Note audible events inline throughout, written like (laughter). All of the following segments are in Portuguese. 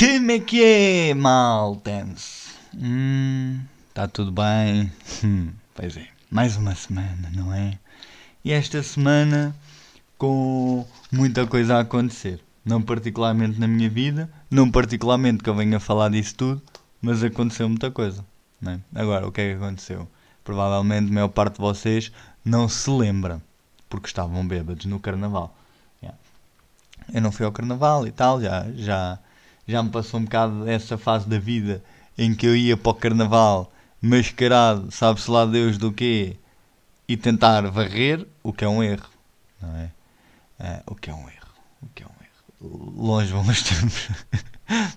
Como é que é, maltens? Hum, tá tudo bem? Hum, pois é, mais uma semana, não é? E esta semana com muita coisa a acontecer. Não particularmente na minha vida, não particularmente que eu venha falar disso tudo, mas aconteceu muita coisa. É? Agora, o que é que aconteceu? Provavelmente a maior parte de vocês não se lembra, porque estavam bêbados no carnaval. Eu não fui ao carnaval e tal, já, já, já me passou um bocado essa fase da vida em que eu ia para o carnaval mascarado, sabe-se lá Deus do quê, e tentar varrer, o que é um erro, não é? é o que é um erro, o que é um erro longe vão os (laughs) tempos.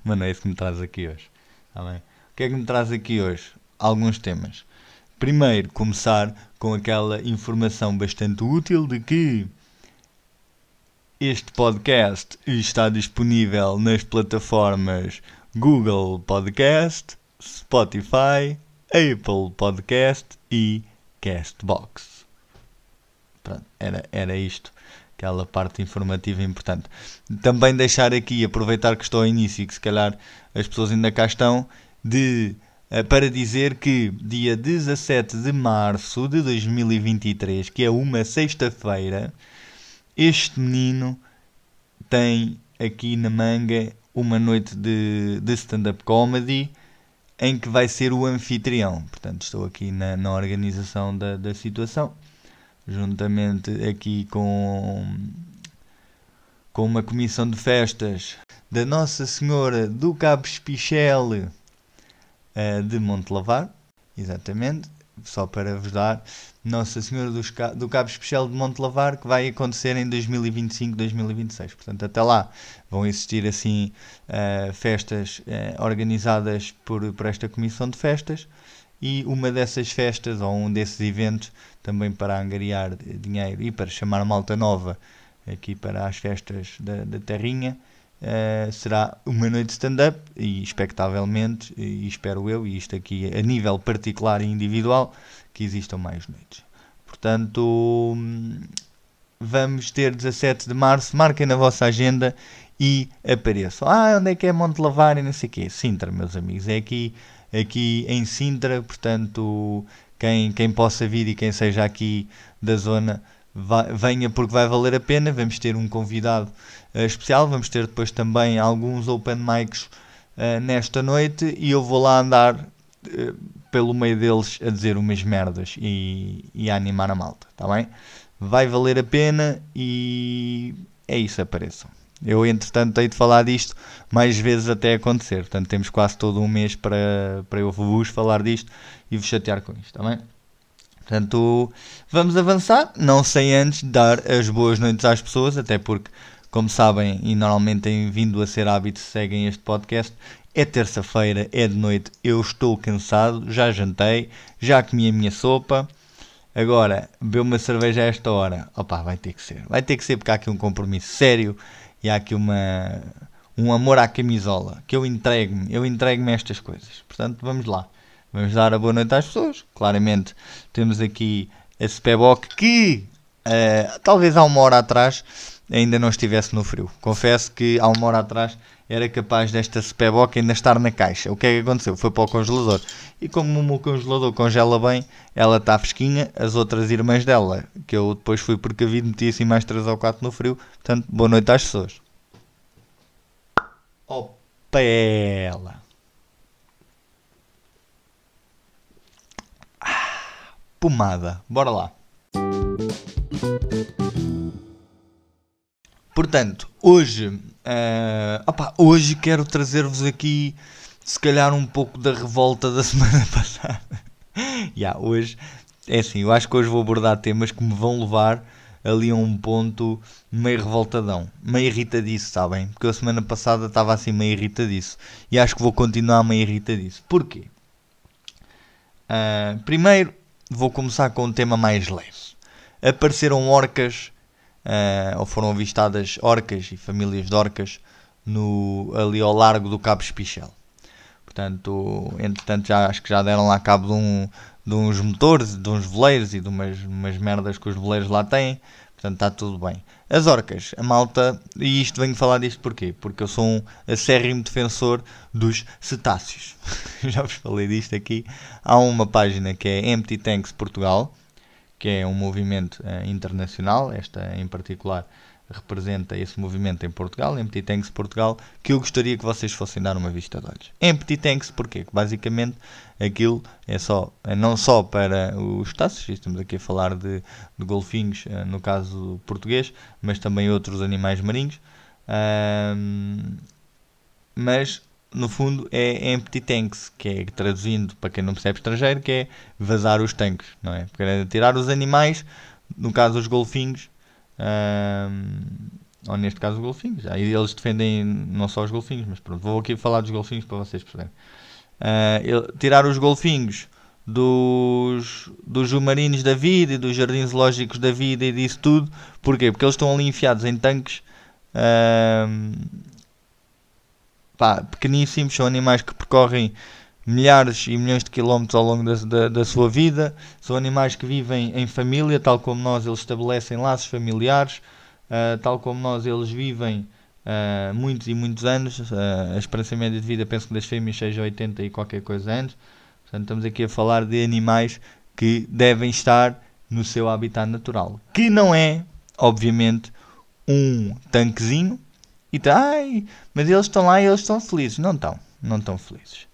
Mas não é isso que me traz aqui hoje. Tá bem? O que é que me traz aqui hoje? Alguns temas. Primeiro, começar com aquela informação bastante útil de que este podcast está disponível nas plataformas Google Podcast, Spotify, Apple Podcast e Castbox. Pronto, era, era isto aquela parte informativa importante. Também deixar aqui, aproveitar que estou ao início e que se calhar as pessoas ainda cá estão, de, uh, para dizer que dia 17 de março de 2023, que é uma sexta-feira, este menino tem aqui na manga uma noite de, de stand-up comedy em que vai ser o anfitrião. Portanto, estou aqui na, na organização da, da situação juntamente aqui com, com uma comissão de festas da Nossa Senhora do Cabo Espichel uh, de Montelavar, exatamente, só para vos dar, Nossa Senhora do Cabo Espichel de Montelavar, que vai acontecer em 2025-2026. Portanto, até lá vão existir assim uh, festas uh, organizadas por, por esta comissão de festas e uma dessas festas ou um desses eventos também para angariar dinheiro e para chamar malta nova aqui para as festas da, da Terrinha uh, será uma noite stand-up e expectavelmente, e espero eu, e isto aqui a nível particular e individual, que existam mais noites. Portanto, vamos ter 17 de março, marquem na vossa agenda e apareçam. Ah, onde é que é Monte Lavar e não sei o quê? Sintra, meus amigos, é aqui aqui em Sintra, portanto, quem, quem possa vir e quem seja aqui da zona, venha porque vai valer a pena. Vamos ter um convidado uh, especial, vamos ter depois também alguns open mics uh, nesta noite e eu vou lá andar uh, pelo meio deles a dizer umas merdas e, e a animar a malta, está bem? Vai valer a pena e é isso, apareçam. Eu, entretanto, tenho de falar disto mais vezes até acontecer. Portanto, temos quase todo um mês para, para eu vos falar disto e vos chatear com isto, está bem? Portanto, vamos avançar. Não sem antes dar as boas noites às pessoas, até porque, como sabem e normalmente têm vindo a ser hábito, seguem este podcast. É terça-feira, é de noite, eu estou cansado, já jantei, já comi a minha sopa. Agora, beber uma cerveja a esta hora, opá, vai ter que ser. Vai ter que ser porque há aqui um compromisso sério e há aqui uma, um amor à camisola, que eu entrego-me, eu entrego-me estas coisas. Portanto, vamos lá. Vamos dar a boa noite às pessoas. Claramente, temos aqui a Speboc que, uh, talvez há uma hora atrás, ainda não estivesse no frio. Confesso que há uma hora atrás era capaz desta Speboc ainda estar na caixa. O que é que aconteceu? Foi para o congelador. E como o meu congelador congela bem, ela está fresquinha. As outras irmãs dela, que eu depois fui precavido, meti assim mais 3 ou 4 no frio. Portanto, boa noite às pessoas. Opa ela! Pomada. Bora lá. Portanto, hoje, uh, opa, hoje quero trazer-vos aqui, se calhar, um pouco da revolta da (laughs) semana passada. yeah, hoje, é assim, eu acho que hoje vou abordar temas que me vão levar ali a um ponto meio revoltadão, meio irritadiço, sabem? Porque a semana passada estava assim meio irritadiço e acho que vou continuar meio irritadiço. Porquê? Uh, primeiro, vou começar com um tema mais leve. Apareceram orcas uh, ou foram avistadas orcas e famílias de orcas no, ali ao largo do Cabo Espichel. Portanto, entretanto, já, acho que já deram lá cabo de, um, de uns motores, de uns veleiros e de umas, umas merdas que os veleiros lá têm. Portanto, está tudo bem. As orcas, a malta, e isto venho falar disto porquê? Porque eu sou um acérrimo defensor dos cetáceos. (laughs) Já vos falei disto aqui. Há uma página que é Empty Tanks Portugal, que é um movimento uh, internacional, esta em particular representa esse movimento em Portugal, Empty Tanks Portugal, que eu gostaria que vocês fossem dar uma vista de olhos. Empty Tanks porquê? Basicamente aquilo é só é não só para os taços, estamos aqui a falar de, de golfinhos, eh, no caso português, mas também outros animais marinhos. Mas no fundo é empty tanks, que é traduzindo para quem não percebe estrangeiro, que é vazar os tanques, não é? Porque é tirar os animais, no caso os golfinhos, ou neste caso os golfinhos. Aí eles defendem não só os golfinhos, mas pronto, vou aqui falar dos golfinhos para vocês perceberem. Uh, tirar os golfinhos dos, dos submarinos da vida e dos jardins lógicos da vida e disso tudo. Porquê? Porque eles estão ali enfiados em tanques uh, pá, pequeníssimos, são animais que percorrem milhares e milhões de quilómetros ao longo da, da, da, sua vida. São animais que vivem em família, tal como nós, eles estabelecem laços familiares, uh, tal como nós, eles vivem uh, muitos e muitos anos. Uh, a esperança média de vida, penso que das fêmeas seja 80 e qualquer coisa anos. Portanto, estamos aqui a falar de animais que devem estar no seu habitat natural, que não é, obviamente, um tanquezinho. E tá, ai, mas eles estão lá e eles estão felizes. Não estão, não estão felizes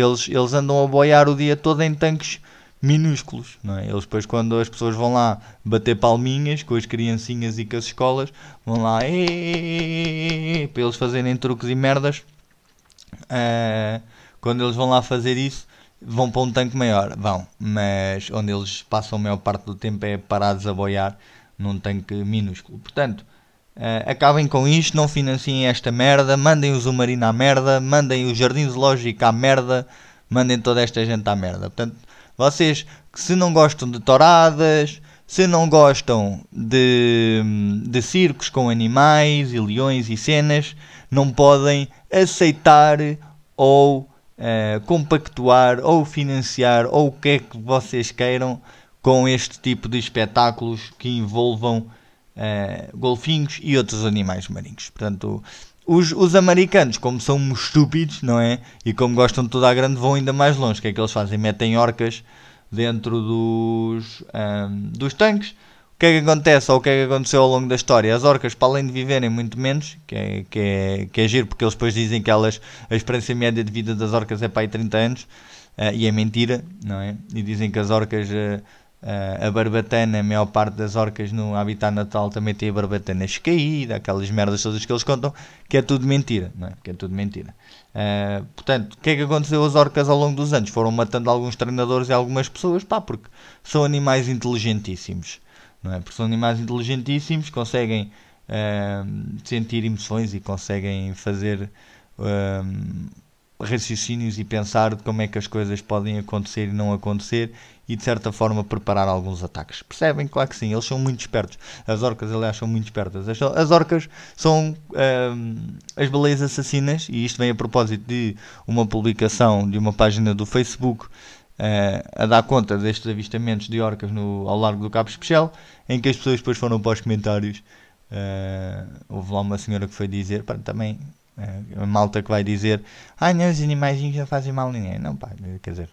porque eles, eles andam a boiar o dia todo em tanques minúsculos, não é? Eles depois quando as pessoas vão lá bater palminhas com as criancinhas e com as escolas, vão lá para eles fazerem truques e merdas. Uh, quando eles vão lá fazer isso, vão para um tanque maior, vão, mas onde eles passam a maior parte do tempo é parados a boiar num tanque minúsculo. Portanto, Uh, acabem com isto, não financiem esta merda, mandem o Zumarino à merda, mandem o Jardim Zoológico à merda, mandem toda esta gente à merda. Portanto, vocês que se não gostam de touradas, se não gostam de, de circos com animais e leões e cenas, não podem aceitar ou uh, compactuar ou financiar ou o que é que vocês queiram com este tipo de espetáculos que envolvam uh, golfinhos e outros animais marinhos. Portanto, os, os, americanos, como são estúpidos, não é? E como gostam de toda a grande, vão ainda mais longe. O que é que eles fazem? Metem orcas dentro dos, um, dos tanques. O que é que acontece ou o que é que aconteceu ao longo da história? As orcas, para além de viverem muito menos, que é, que é, que é giro, porque eles depois dizem que elas, a experiência média de vida das orcas é para aí 30 anos, uh, e é mentira, não é? E dizem que as orcas uh, Uh, a barbatana, a maior parte das orcas no habitat natural também tem a barbatana escaída, aquelas merdas todas que eles contam, que é tudo mentira, não é? Que é tudo mentira. Uh, portanto, o que é que aconteceu às orcas ao longo dos anos? Foram matando alguns treinadores e algumas pessoas, pá, porque são animais inteligentíssimos, não é? Porque são animais inteligentíssimos, conseguem uh, sentir emoções e conseguem fazer raciocínios e pensar de como é que as coisas podem acontecer e não acontecer e de certa forma preparar alguns ataques. Percebem? Claro que sim, eles são muito espertos. As orcas, aliás, são muito espertas. As, as orcas são um, as baleias assassinas, e isto vem a propósito de uma publicação de uma página do Facebook uh, a dar conta destes avistamentos de orcas no, ao largo do Cabo Especial, em que as pessoas depois foram para os comentários. Uh, houve lá uma senhora que foi dizer, também a malta que vai dizer, ai não, os animais não fazem mal a ninguém. Não, pá, quer dizer,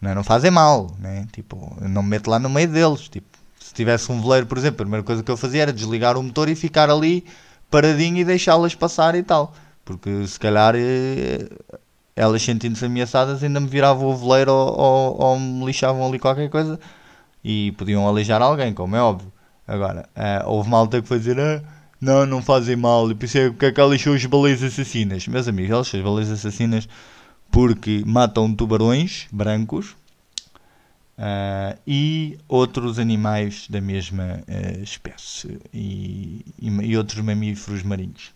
não, é? não fazem mal, né? Tipo, não me meto lá no meio deles. Tipo, se tivesse um veleiro, por exemplo, a primeira coisa que eu fazia era desligar o motor e ficar ali paradinho e deixá-las passar e tal. Porque se calhar eh, elas sentindo-se ameaçadas ainda me viravam o veleiro ou, ou, ou, me lixavam ali qualquer coisa e podiam aleijar alguém, como é óbvio. Agora, uh, houve malta que foi dizer ah, não, não fazem mal, e pensei que é que ela lixou as baleias assassinas. Meus amigos, elas as baleias assassinas porque matam tubarões brancos uh, e outros animais da mesma uh, espécie e, e, e, outros mamíferos marinhos.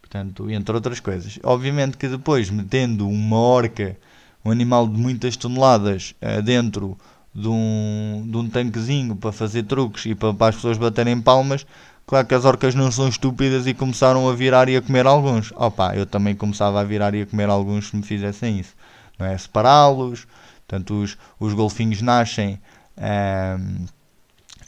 Portanto, entre outras coisas. Obviamente que depois, metendo uma orca, um animal de muitas toneladas, uh, dentro de um, de um tanquezinho para fazer truques e para, para as pessoas baterem palmas, Claro que as orcas não são estúpidas e começaram a virar e a comer alguns. Opa, eu também começava a virar e a comer alguns se me fizessem isso. Não é? Separá-los. Portanto, os, os golfinhos nascem. Ehm,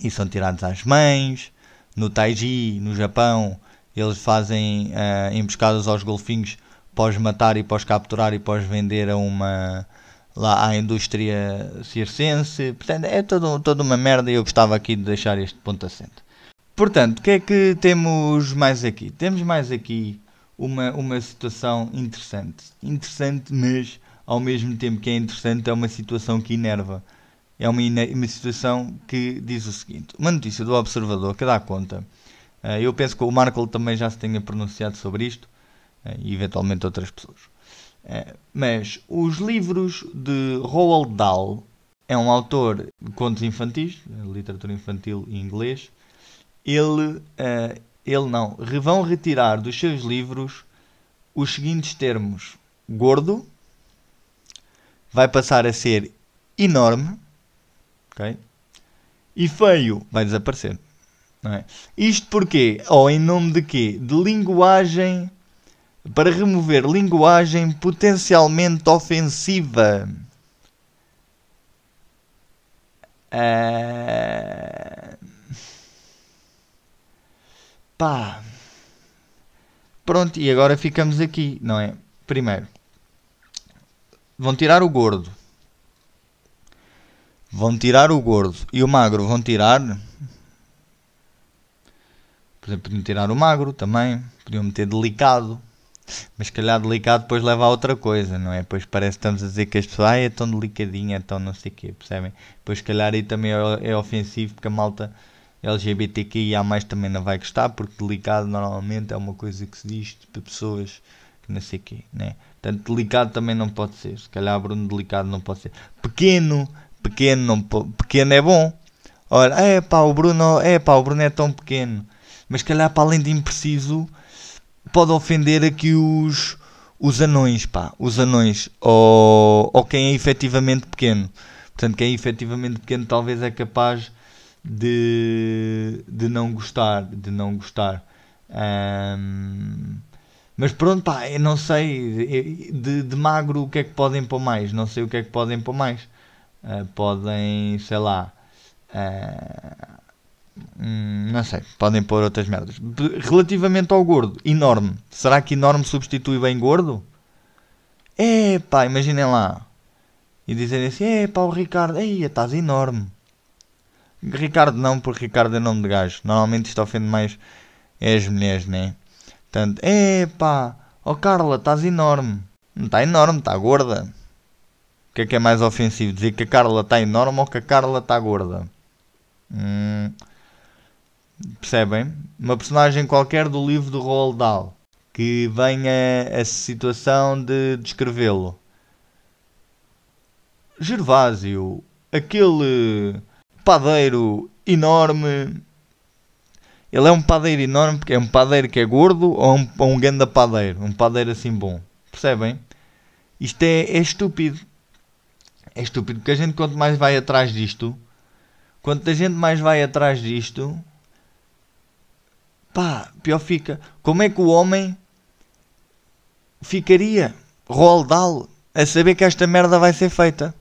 e são tirados às mães. No Taiji, no Japão, eles fazem uh, emboscadas aos golfinhos pós matar e pós capturar e pós vender a uma lá à indústria circense. Portanto, é todo, toda uma merda e eu gostava aqui de deixar este ponto assente. Portanto, o que é que temos mais aqui? Temos mais aqui uma, uma situação interessante. Interessante, mas ao mesmo tempo que é interessante, é uma situação que enerva. É uma, uma situação que diz o seguinte: uma notícia do Observador que dá conta. Uh, eu penso que o Marco também já se tenha pronunciado sobre isto, uh, e eventualmente outras pessoas. Uh, mas os livros de Roald Dahl é um autor de contos infantis, literatura infantil em inglês. Ele, ele não, vão retirar dos seus livros os seguintes termos: gordo, vai passar a ser enorme, ok? E feio vai desaparecer. É? Isto porque, ou em nome de quê? De linguagem para remover linguagem potencialmente ofensiva. Uh... Pá. Pronto, e agora ficamos aqui, não é? Primeiro, vão tirar o gordo. Vão tirar o gordo e o magro vão tirar. Por exemplo, podiam tirar o magro também. Podiam meter delicado. Mas calhar delicado depois leva a outra coisa, não é? Depois parece que estamos a dizer que as pessoas ah, é tão delicadinha, é tão não sei o quê, percebem? Depois calhar aí também é, é ofensivo porque a malta LGBTQIA também não vai gostar, porque delicado normalmente é uma coisa que se diz para pessoas que não sei quê, né? Portanto, delicado também não pode ser. Se calhar Bruno delicado não pode ser. Pequeno, pequeno, não pequeno é bom. Olha, é pá, o Bruno, é pá, o Bruno é tão pequeno. Mas se calhar para além de impreciso, pode ofender aqui os, os anões, pá, os anões, ou, ou quem é efetivamente pequeno. Portanto, quem é efetivamente pequeno talvez é capaz de, de não gostar, de não gostar. Um, mas pronto, pá, eu não sei. De, de, magro, o que é que podem pôr mais? Não sei o que é que podem pôr mais. Uh, podem, sei lá. Uh, não sei, podem pôr outras merdas. Relativamente ao gordo, enorme. Será que enorme substitui bem gordo? É pá, imaginem lá. E dizerem assim: é pá, o Ricardo, ei, estás enorme. Ricardo não, porque Ricardo é nome de gajo. Normalmente isto ofende mais é as mulheres, né? Portanto, epá, ó oh Carla, estás enorme. Não está enorme, está gorda. O que é que é mais ofensivo? Dizer que a Carla está enorme ou que a Carla está gorda? Hum, percebem? Uma personagem qualquer do livro do Roald Dahl que venha a situação de descrevê-lo. Gervásio, aquele padeiro enorme. Ele é um padeiro enorme porque é um padeiro que é gordo ou um, ou um ganda padeiro? Um padeiro assim bom. Percebem? Isto é, é estúpido. É estúpido porque a gente quanto mais vai atrás disto, quanto a gente mais vai atrás disto, pá, pior fica. Como é que o homem ficaria? Roald Dahl a saber que esta merda vai ser feita.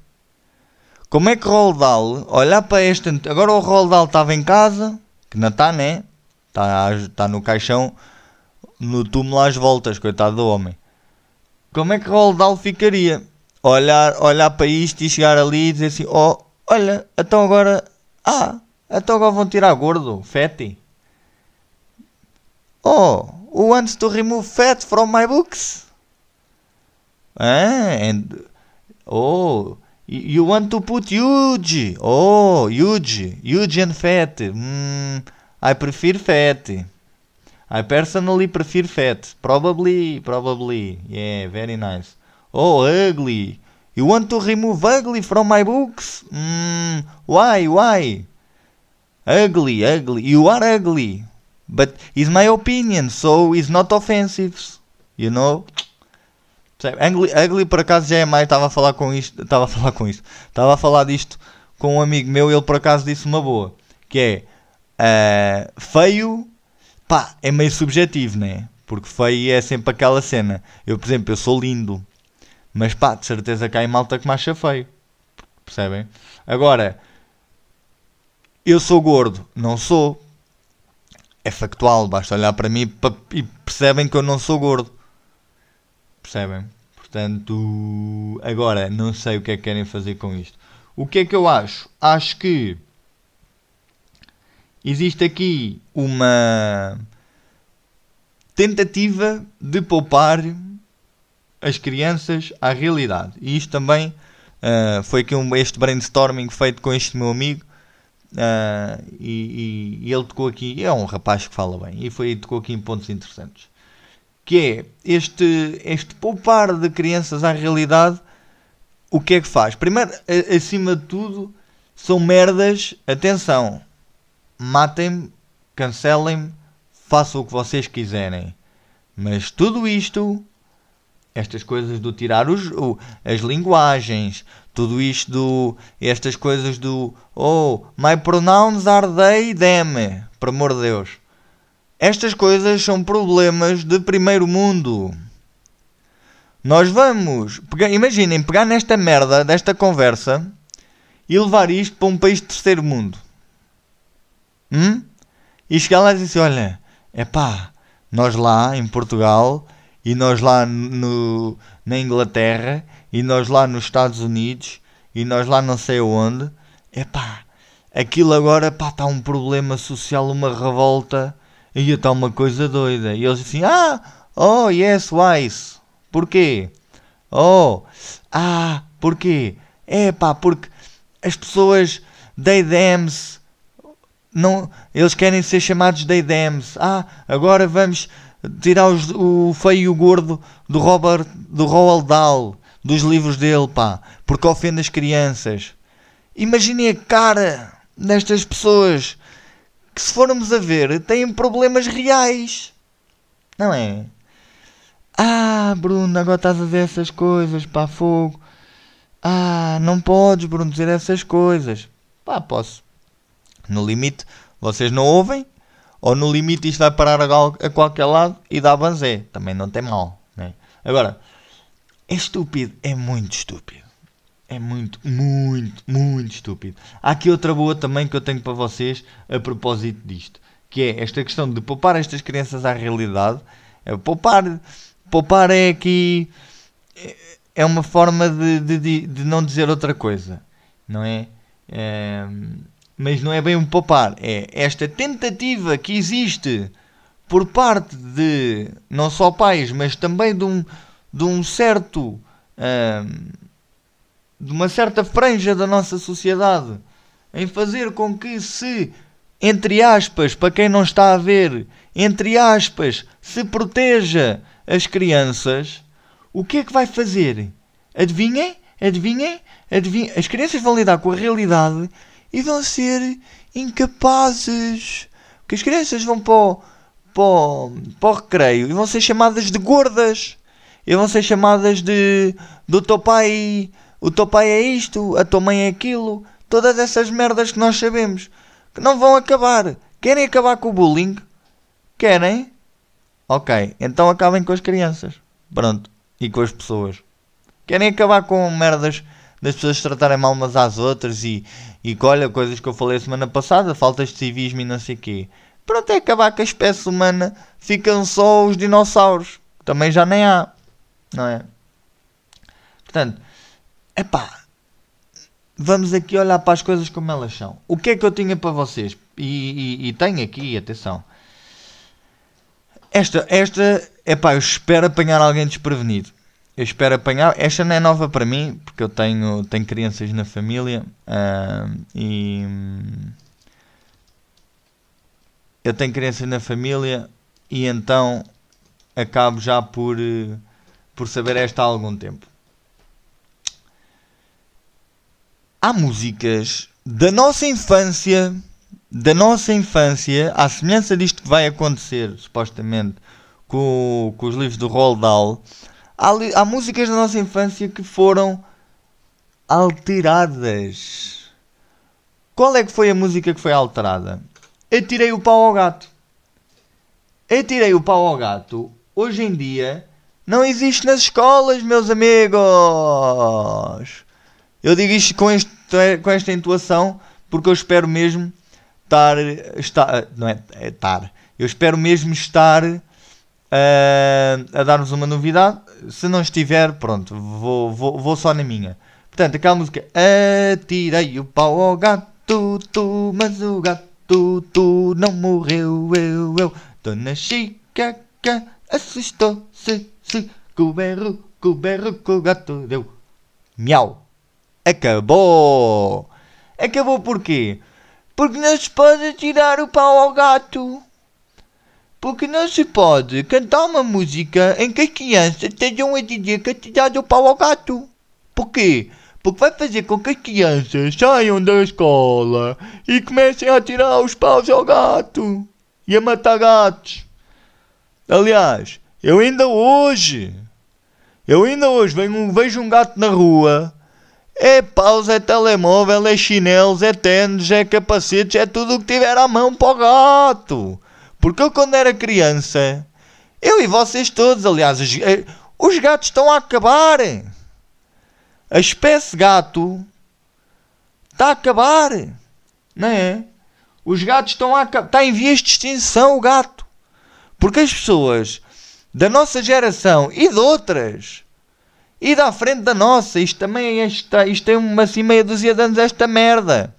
Como é que Roald Dahl, olhar para este. Agora o Roald Dahl estava em casa, que não está, né? Está tá no caixão, no túmulo às voltas, coitado do homem. Como é que Roald Dahl ficaria? Olhar, olhar para isto e chegar ali e dizer assim: Oh, olha, então agora. Ah, então agora vão tirar gordo, fatty. Oh, who wants to remove fat from my books? Ah, and. Oh. You want to put huge. Oh, huge. Huge and fat. Mm, I prefer fat. I personally prefer fat. Probably, probably. Yeah, very nice. Oh, ugly. You want to remove ugly from my books? Mm, why, why? Ugly, ugly. You are ugly. But it's my opinion, so it's not offensive. You know? Ugly, ugly por acaso já é mais, estava a falar com isto, estava a falar com isto, estava a falar disto com um amigo meu ele por acaso disse uma boa, que é uh, feio, pá, é meio subjetivo, né? Porque feio é sempre aquela cena. Eu, por exemplo, eu sou lindo, mas pá, de certeza que há em malta que me acha feio, percebem? Agora, Eu sou gordo? Não sou. É factual, basta olhar para mim e percebem que eu não sou gordo. Percebem? Portanto, agora não sei o que é que querem fazer com isto. O que é que eu acho? Acho que existe aqui uma tentativa de poupar as crianças à realidade. E isto também uh, foi aqui um, este brainstorming feito com este meu amigo. Uh, e, e, e, ele tocou aqui, é um rapaz que fala bem, e foi tocou aqui em pontos interessantes. Que é este, este poupar de crianças à realidade, o que é que faz? Primeiro, acima de tudo, são merdas, atenção, matem-me, cancelem-me, façam o que vocês quiserem. Mas tudo isto, estas coisas do tirar os, o, as linguagens, tudo isto do. estas coisas do. Oh, my pronouns are they, them. Por amor de Deus. Estas coisas são problemas de primeiro mundo. Nós vamos. Pegar, imaginem, pegar nesta merda, desta conversa e levar isto para um país de terceiro mundo. Hum? E chegar lá e dizer assim: olha, é pá, nós lá em Portugal e nós lá no, na Inglaterra e nós lá nos Estados Unidos e nós lá não sei onde, é pá, aquilo agora está um problema social, uma revolta e está uma coisa doida. E eles assim, ah, oh yes, wise. Porquê? Oh, ah, porquê? É pá, porque as pessoas they thems não, eles querem ser chamados de Dems. Ah, agora vamos tirar os, o feio e o gordo do Robert, do Roald Dahl, dos livros dele, pá, porque ofende as crianças. Imaginem a cara destas pessoas que, se formos a ver, têm problemas reais. Não é? Ah, Bruno, agora estás a ver essas coisas, pá, fogo. Ah, não podes, Bruno, dizer essas coisas. Pá, posso. No limite, vocês não ouvem, ou no limite isto vai parar a, qualquer lado e dá banzé. Também não tem mal. Né? Agora, é estúpido, é muito estúpido. É muito, muito, muito estúpido. Há aqui outra boa também que eu tenho para vocês a propósito disto. Que é esta questão de poupar estas crianças à realidade. É, poupar, poupar é aqui... É uma forma de, de, de não dizer outra coisa. Não é? é mas não é bem um poupar, é esta tentativa que existe por parte de não só pais, mas também de um, de um certo. Hum, de uma certa franja da nossa sociedade em fazer com que se, entre aspas, para quem não está a ver, entre aspas, se proteja as crianças, o que é que vai fazer? Adivinhem? Adivinhem? Adivinhem? As crianças vão lidar com a realidade e vão ser incapazes. Porque as crianças vão para o, para o, para o recreio e vão ser chamadas de gordas. E vão ser chamadas de do teu pai, o teu pai é isto, a tua mãe é aquilo. Todas essas merdas que nós sabemos que não vão acabar. Querem acabar com o bullying? Querem? Ok, então acabem com as crianças. Pronto. E com as pessoas. Querem acabar com merdas das pessoas tratarem mal umas às outras e, e olha, coisas que eu falei semana passada, faltas de civismo e não sei o quê. Pronto, é acabar com a espécie humana, ficam só os dinossauros, que também já nem há, não é? Portanto, é pá, vamos aqui olhar para as coisas como elas são. O que é que eu tinha para vocês? E, e, e tenho aqui, atenção. Esta, esta, é pá, eu espero apanhar alguém desprevenido eu espero apanhar. Esta não é nova para mim, porque eu tenho, tenho crianças na família uh, e. Eu tenho crianças na família e então acabo já por, por saber esta há algum tempo. Há músicas da nossa infância, da nossa infância, à semelhança disto que vai acontecer, supostamente, com, com os livros do Roald Dahl Há, há músicas da nossa infância que foram alteradas. Qual é que foi a música que foi alterada? Atirei o pau ao gato. Atirei o pau ao gato. Hoje em dia não existe nas escolas, meus amigos. Eu digo isto com, este, com esta intuação porque eu espero mesmo estar, estar não é, é estar, eu espero mesmo estar uh, a dar-vos uma novidade. Se não estiver, pronto, vou, vou, vou só na minha. Portanto, aquela música Atirei o pau ao gato, tu, mas o gato, tu não morreu, eu, eu. Dona Chica, assustou-se, se, com o berro, com o berro que o gato deu. Miau. Acabou. Acabou porquê? Porque não se pode tirar o pau ao gato. Porque não se pode cantar uma música em que as crianças estejam a dizer que tirar o pau ao gato. Porquê? Porque vai fazer com que as crianças saiam da escola e comecem a tirar os paus ao gato e a matar gatos. Aliás, eu ainda hoje, eu ainda hoje venho, vejo um gato na rua é paus, é telemóvel, é chinelos, é tênis, é capacetes, é tudo o que tiver à mão para o gato. Porque eu quando era criança, eu e vocês todos, aliás, os, eh, os gatos estão a acabar. A espécie gato está a acabar. Não é? Os gatos estão a acabar. Está em vias de extinção o gato. Porque as pessoas da nossa geração e de outras e da frente da nossa. Isto também é esta, isto tem uma assim meia dúzia de anos esta merda.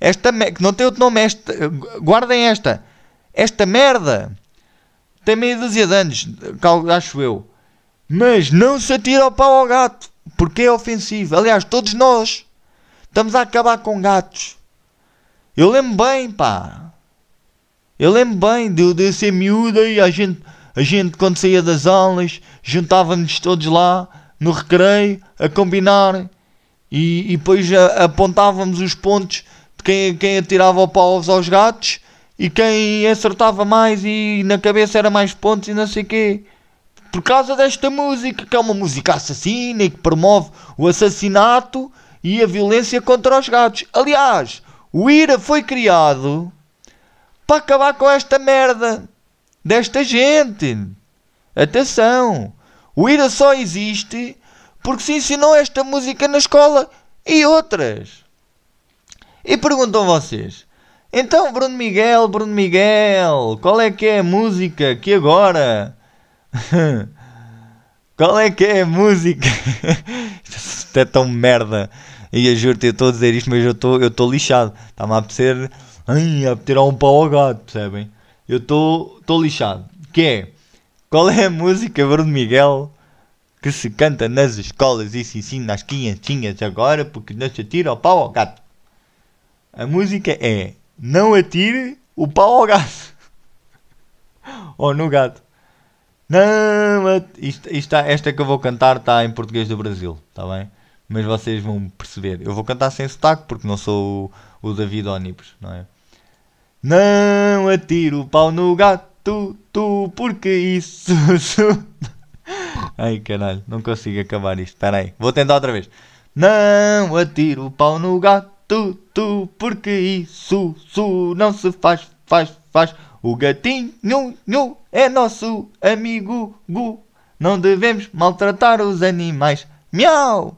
Esta que não tem outro nome, esta, guardem esta. Esta merda tem meia dúzia de anos, acho eu. Mas não se atira o pau ao gato, porque é ofensivo. Aliás, todos nós estamos a acabar com gatos. Eu lembro bem, pá. Eu lembro bem de, de ser miúda e a gente, a gente quando saía das aulas, juntávamos todos lá no recreio a combinar e, e depois a, apontávamos os pontos de quem, quem atirava o pau aos gatos e quem acertava mais e na cabeça era mais pontos e não sei quê. Por causa desta música, que é uma música assassina e que promove o assassinato e a violência contra os gatos. Aliás, o IRA foi criado para acabar com esta merda desta gente. Atenção! O IRA só existe porque se ensinou esta música na escola e outras. E perguntam vocês: então, Bruno Miguel, Bruno Miguel, qual é que é a música que agora. (laughs) qual é que é a música? (laughs) Isto é tão merda. E eu juro-te, eu estou a dizer isto, mas eu estou eu lixado. Está-me a apetecer. Ai, a tirar um pau ao gato, percebem? Eu estou lixado. Que é qual é a música, Bruno Miguel, que se canta nas escolas e se ensina às criancinhas agora porque não se atira o pau ao gato? A música é Não atire o pau ao gato. (laughs) Ou no gato. Não, isto, isto, esta que eu vou cantar está em português do Brasil, está bem? Mas vocês vão perceber. Eu vou cantar sem sotaque porque não sou o, o David Onibus, não é? Não atire o pau no gato tu, tu, porque isso. (laughs) Ai caralho, não consigo acabar isto. Espera aí, vou tentar outra vez. Não atiro o pau no gato, tu, porque isso, su, não se faz, faz, faz. O gatinho, nhu, é nosso amigo, gu. Não devemos maltratar os animais. Miau!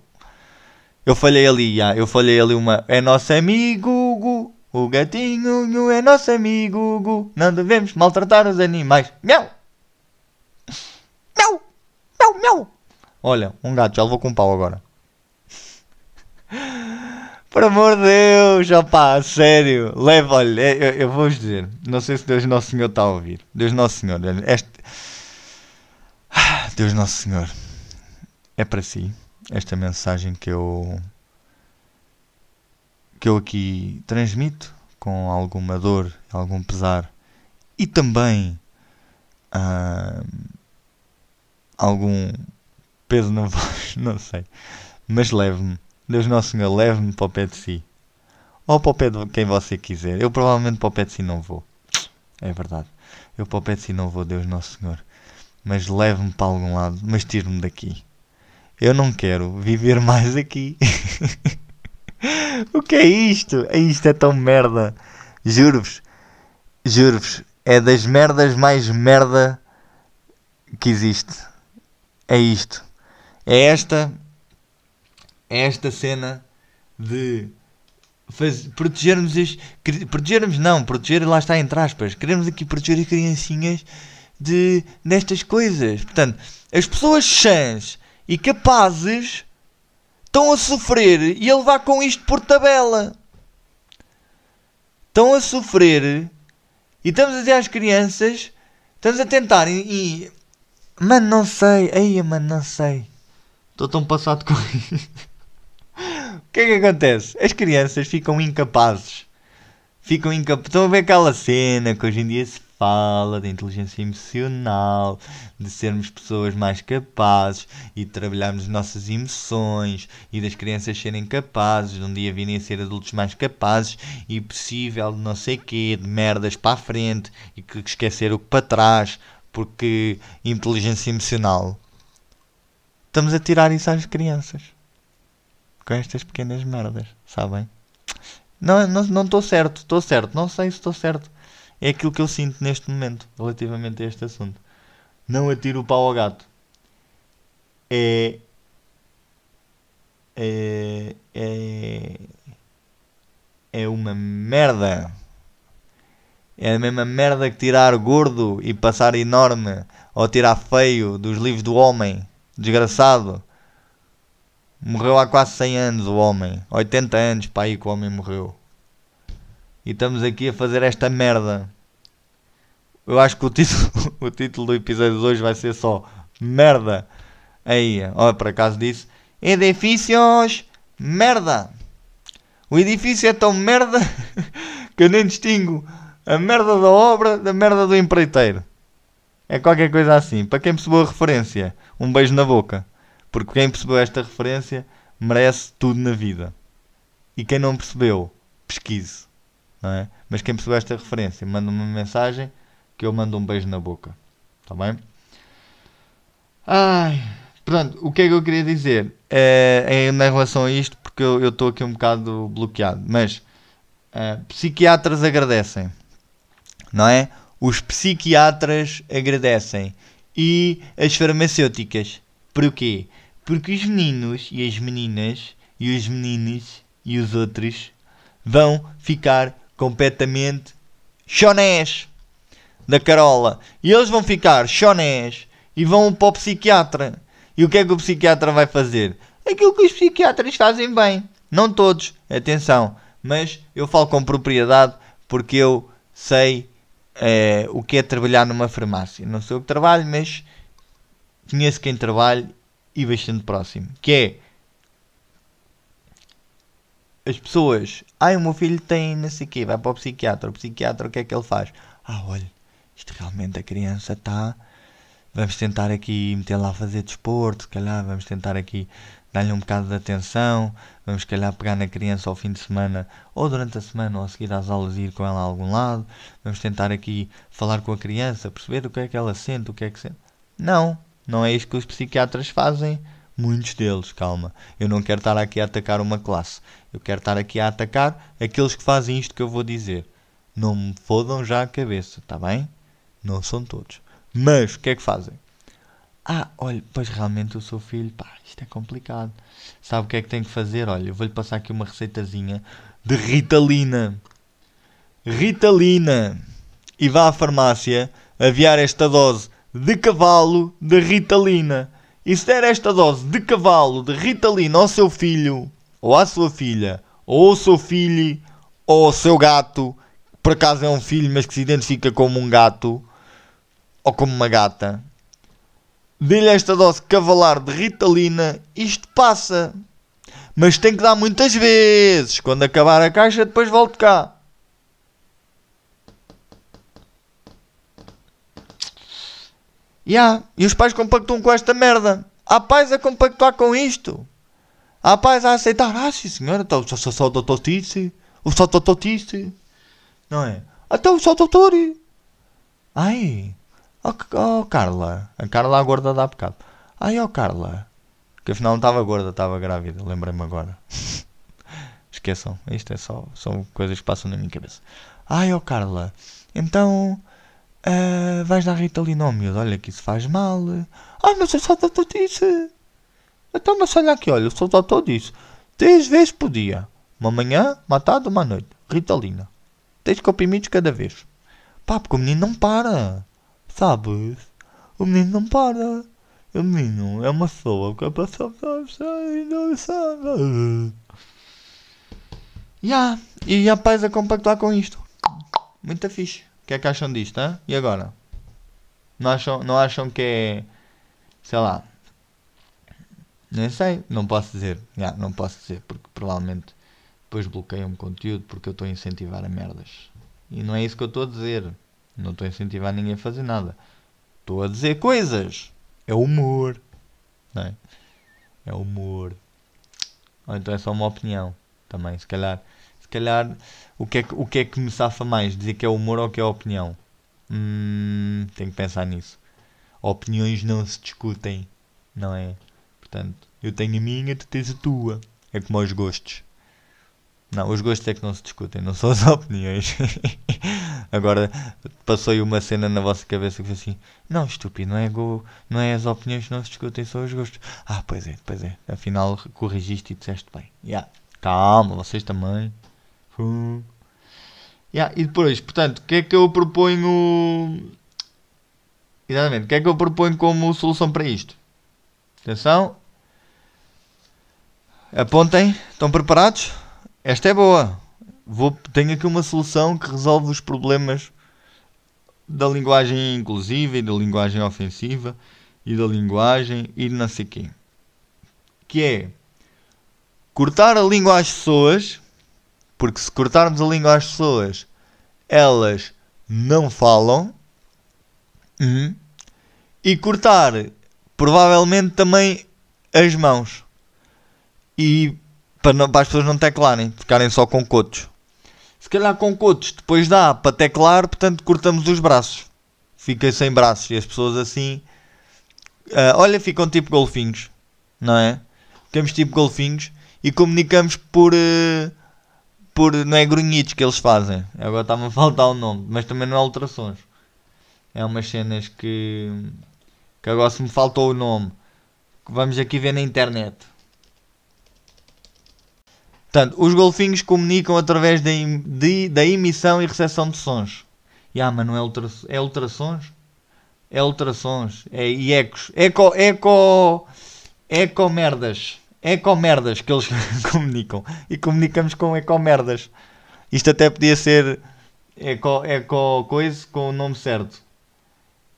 Eu falhei ali, já. Eu falhei ali uma. É nosso amigo, gu. O gatinho é nosso amigo, Gu. não devemos maltratar os animais. Miau! Miau! Miau, miau! Olha, um gato, já levou com um pau agora. Por amor de Deus, opá, sério. Leva, olha, eu, eu vou-vos dizer. Não sei se Deus Nosso Senhor está a ouvir. Deus Nosso Senhor, este... Deus Nosso Senhor, é para si esta mensagem que eu que eu aqui transmito com alguma dor, algum pesar e também uh, algum peso na (laughs) voz, não sei. Mas leve-me, Deus Nosso Senhor, leve-me para o pé de si. Ou para o pé de quem você quiser. Eu provavelmente para o pé de si não vou. É verdade. Eu para o pé de si não vou, Deus Nosso Senhor. Mas leve-me para algum lado, mas tire-me daqui. Eu não quero viver (laughs) mais aqui. (laughs) (laughs) o que é isto? Isto é tão merda. Juro-vos. Juro-vos. É das merdas mais merda que existe. É isto. É esta. É esta cena de protegermos as, protegermos não, proteger lá está entre aspas, queremos aqui proteger as criancinhas de, destas coisas. Portanto, as pessoas sãs e capazes estão a sofrer e a levar com isto por tabela. Estão a sofrer e estamos a dizer às crianças, estamos a tentar e, e mano, não sei, aí, mano, não sei. Estou tão passado com (laughs) isso. o que é que acontece? As crianças ficam incapazes. Ficam incapazes. Estão a ver aquela cena que hoje em dia se fala da inteligência emocional, de sermos pessoas mais capazes e de trabalharmos nossas emoções e das crianças serem capazes, de um dia virem a ser adultos mais capazes e possível de não sei quê, de merdas para a frente e que esquecer o que para trás, porque inteligência emocional. Estamos a tirar isso às crianças. Com estas pequenas merdas, sabem? Não estou não, não certo, estou certo, não sei se estou certo é aquilo que eu sinto neste momento relativamente a este assunto. Não atiro o pau ao gato. É. É. É. É uma merda. É a mesma merda que tirar gordo e passar enorme ou tirar feio dos livros do homem. Desgraçado. Morreu há quase 100 anos o homem. 80 anos para aí que o homem morreu. E estamos aqui a fazer esta merda. Eu acho que o título, (laughs) o título do episódio de hoje vai ser só Merda. Aí, olha, por acaso disse Edifícios Merda. O edifício é tão merda (laughs) que eu nem distingo a merda da obra da merda do empreiteiro. É qualquer coisa assim. Para quem percebeu a referência, um beijo na boca. Porque quem percebeu esta referência merece tudo na vida. E quem não percebeu, pesquise é? Mas quem percebeu esta referência, manda uma mensagem que eu mando um beijo na boca. Está bem? Ai, pronto, o que é que eu queria dizer? É, é em relação a isto, porque eu estou aqui um bocado bloqueado. Mas uh, psiquiatras agradecem, não é? Os psiquiatras agradecem. E as farmacêuticas. Porquê? Porque os meninos e as meninas e os meninos e os outros vão ficar completamente chonés da Carola. E eles vão ficar chonés e vão para o psiquiatra. E o que é que o psiquiatra vai fazer? Aquilo que os psiquiatras fazem bem. Não todos, atenção. Mas eu falo com propriedade porque eu sei é, o que é trabalhar numa farmácia. Não sei o que trabalho, mas conheço quem trabalha e bastante próximo. Que é as pessoas, ai o meu filho tem não sei quê, vai para o psiquiatra, o psiquiatra o que é que ele faz? Ah, olha, isto realmente a criança está, vamos tentar aqui meter lá a fazer desporto, se calhar vamos tentar aqui dar-lhe um bocado de atenção, vamos se calhar pegar na criança ao fim de semana, ou durante a semana, ou a seguir às aulas ir com ela a algum lado, vamos tentar aqui falar com a criança, perceber o que é que ela sente, o que é que sente. Não, não é isto que os psiquiatras fazem Muitos deles, calma. Eu não quero estar aqui a atacar uma classe. Eu quero estar aqui a atacar aqueles que fazem isto que eu vou dizer. Não me fodam já a cabeça, tá bem? Não são todos. Mas o que é que fazem? Ah, olha, pois realmente o seu filho, pá, isto é complicado. Sabe o que é que tem que fazer? Olha, eu vou-lhe passar aqui uma receitazinha de Ritalina. Ritalina. E vá à farmácia aviar esta dose de cavalo de Ritalina e se der esta dose de cavalo de Ritalina ao seu filho, ou à sua filha, ou ao seu filho, ou ao seu gato, por acaso é um filho, mas que se identifica como um gato, ou como uma gata, dê-lhe esta dose cavalar de Ritalina, isto passa. Mas tem que dar muitas vezes. Quando acabar a caixa, depois volto cá. Yeah. E os pais compactuam com esta merda. Há pais a compactuar com isto. Há pais a aceitar. Ah, sim senhora, então só, só, só doutor disse. O só doutor disse. Não é? Até o só doutor. Ai. Oh, oh, Carla. A Carla gorda dá bocado. Ai, oh Carla. Que afinal não estava gorda, estava grávida. Lembrei-me agora. (laughs) Esqueçam. Isto é só. São coisas que passam na minha cabeça. Ai, oh Carla. Então Uh, vais dar Ritalina ao olha que isso faz mal. Ah, mas eu só doutor disse. Então, mas olha aqui, olha, o doutor disse. Três vezes por dia. Uma manhã, uma tarde, uma noite. Ritalina. Três comprimidos cada vez. Pá, porque o menino não para. Sabes? O menino não para. O menino é uma pessoa que passou. Yeah. E a paz a compactuar com isto. Muito fixe. O que é que acham disto, hein? E agora? Não acham, não acham que é. Sei lá. Nem sei, não posso dizer. Yeah, não posso dizer, porque provavelmente depois bloqueiam-me conteúdo porque eu estou a incentivar a merdas. E não é isso que eu estou a dizer. Não estou a incentivar ninguém a fazer nada. Estou a dizer coisas. É humor. Não é? É humor. Ou então é só uma opinião. Também, se calhar. Se calhar, o que é que, o que, é que me safa mais? Dizer que é humor ou que é opinião? Hum, tenho que pensar nisso. Opiniões não se discutem. Não é? Portanto, eu tenho a minha, tu tens a tua. É como aos gostos. Não, os gostos é que não se discutem, não são as (laughs) opiniões. Agora passou aí uma cena na vossa cabeça que foi assim: Não, estúpido, não é, go, não é as opiniões que não se discutem, são os gostos. Ah, pois é, pois é. Afinal, corrigiste e disseste bem. Yeah. Calma, vocês também. Yeah. E depois, portanto, o que é que eu proponho. Exatamente, o que é que eu proponho como solução para isto? Atenção. Apontem, estão preparados? Esta é boa. Vou, tenho aqui uma solução que resolve os problemas da linguagem inclusiva e da linguagem ofensiva e da linguagem e não sei quê. Que é cortar a língua às pessoas, porque se cortarmos a língua às pessoas, elas não falam. Uhum. E cortar provavelmente também as mãos. E para, não, para as pessoas não teclarem, ficarem só com cotos. Se calhar com cotos depois dá para teclar, portanto cortamos os braços. Fica sem braços e as pessoas assim. Uh, olha, ficam tipo golfinhos, não é? Ficamos tipo golfinhos e comunicamos por. Uh, por não é grunhidos que eles fazem. Agora está-me a faltar o nome, mas também não é ultrassons. É umas cenas que. que agora se me faltou o nome. Vamos aqui ver na internet. Portanto, os golfinhos comunicam através da, de, da emissão e recepção de sons. E ah, mas não é, ultra, é ultrassons? É ultrassons. É, e ecos. Eco, eco, eco merdas. Eco merdas que eles (laughs) comunicam. E comunicamos com eco merdas. Isto até podia ser eco, eco coisa com o nome certo.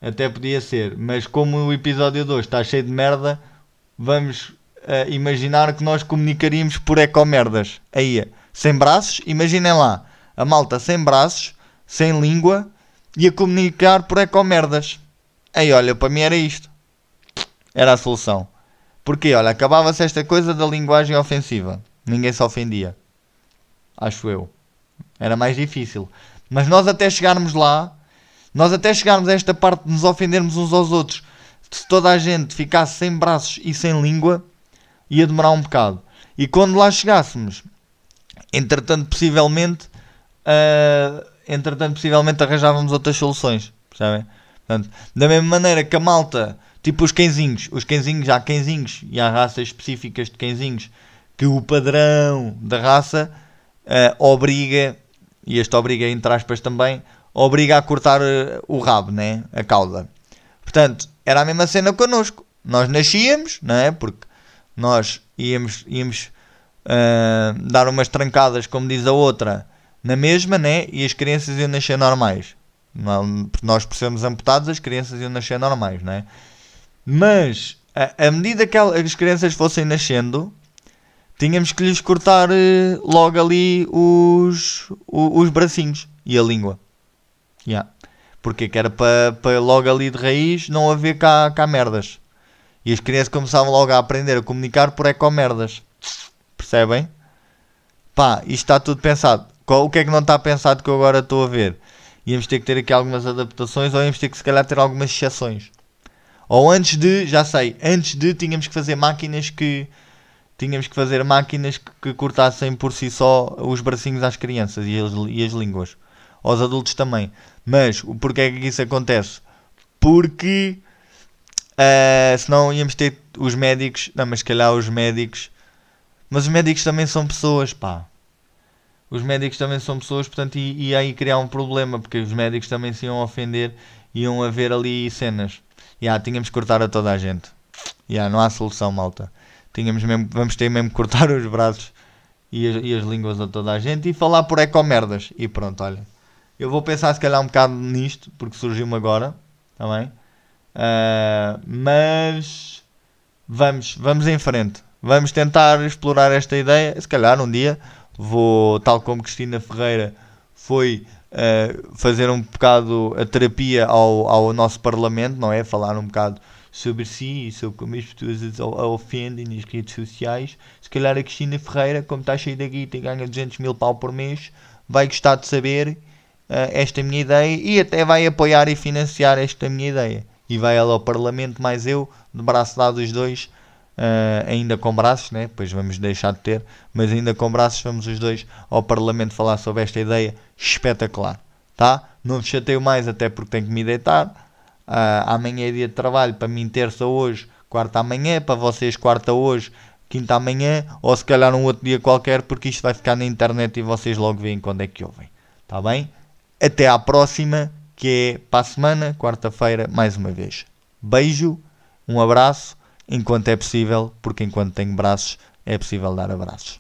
Até podia ser. Mas como o episódio 2 está cheio de merda, vamos uh, imaginar que nós comunicaríamos por ecomerdas. Aí, sem braços, imaginem lá, a malta sem braços, sem língua, ia comunicar por ecomerdas. Aí, olha, para mim era isto. Era a solução. Porque, olha, acabava-se esta coisa da linguagem ofensiva. Ninguém se ofendia. Acho eu. Era mais difícil. Mas nós até chegarmos lá, nós até chegarmos a esta parte de nos ofendermos uns aos outros, se toda a gente ficasse sem braços e sem língua, ia demorar um bocado. E quando lá chegássemos, entretanto, possivelmente, uh, entretanto, possivelmente arranjávamos outras soluções, percebem? Portanto, da mesma maneira que a malta, tipo os cãezinhos, os cãezinhos, há cãezinhos e há raças específicas de cãezinhos que o padrão da raça uh, obriga, e este obriga entre aspas também, obriga a cortar uh, o rabo, né? a cauda. Portanto, era a mesma cena connosco. Nós nascíamos, não é? Porque nós íamos, íamos uh, dar umas trancadas, como diz a outra, na mesma, né? E as crianças iam nascer normais. Nós, por sermos amputados, as crianças iam nascer normais, né? Mas, a, a medida que as crianças fossem nascendo, tínhamos que lhes cortar uh, logo ali os, os, os bracinhos e a língua. Yeah. Porque que era para pa logo ali de raiz não haver cá, cá merdas. E as crianças começavam logo a aprender a comunicar por ecomerdas. Percebem? Pá, isto está tudo pensado. O que é que não está pensado que eu agora estou a ver? Íamos ter que ter aqui algumas adaptações ou íamos ter que se calhar ter algumas exceções. Ou antes de, já sei, antes de tínhamos que fazer máquinas que tínhamos que fazer máquinas que, que cortassem por si só os bracinhos às crianças e as, e as línguas. Aos adultos também. Mas porquê é que isso acontece? Porque Uh, senão íamos ter os médicos. Não, mas calhar os médicos. Mas os médicos também são pessoas, pá. os médicos também são pessoas, portanto, e, e aí criar um problema, porque os médicos também se iam ofender, iam haver ali cenas. Yeah, tínhamos que cortar a toda a gente. Yeah, não há solução, malta. Tínhamos mesmo, vamos ter mesmo que cortar os braços e as, e as línguas a toda a gente e falar por ecomerdas. E pronto, olha. Eu vou pensar se calhar um bocado nisto, porque surgiu-me agora, também. Tá uh, mas vamos, vamos em frente. Vamos tentar explorar esta ideia. Se calhar um dia vou, tal como Cristina Ferreira foi fazer um bocado a terapia ao, ao nosso Parlamento, não é? Falar um bocado sobre si e sobre como as pessoas a ofendem nas redes sociais. Se calhar a Cristina Ferreira, como está cheia da guita e ganha 200 mil pau por mês, vai gostar de saber uh, esta minha ideia e até vai apoiar e financiar esta minha ideia. E vai ela ao Parlamento, mais eu, de braço dado os dois, uh, ainda com braços, né? depois vamos deixar de ter, mas ainda com braços vamos os dois ao Parlamento falar sobre esta ideia espetacular. Tá? Não te chateio mais, até porque tenho que me deitar. Uh, amanhã é dia de trabalho, para mim terça hoje, quarta amanhã, para vocês quarta hoje, quinta amanhã, ou se calhar um outro dia qualquer, porque isto vai ficar na internet e vocês logo veem quando é que ouvem. Tá bem? Até à próxima, que é para a semana, quarta-feira, mais uma vez. Beijo, um abraço enquanto é possível, porque enquanto tenho braços é possível dar abraços.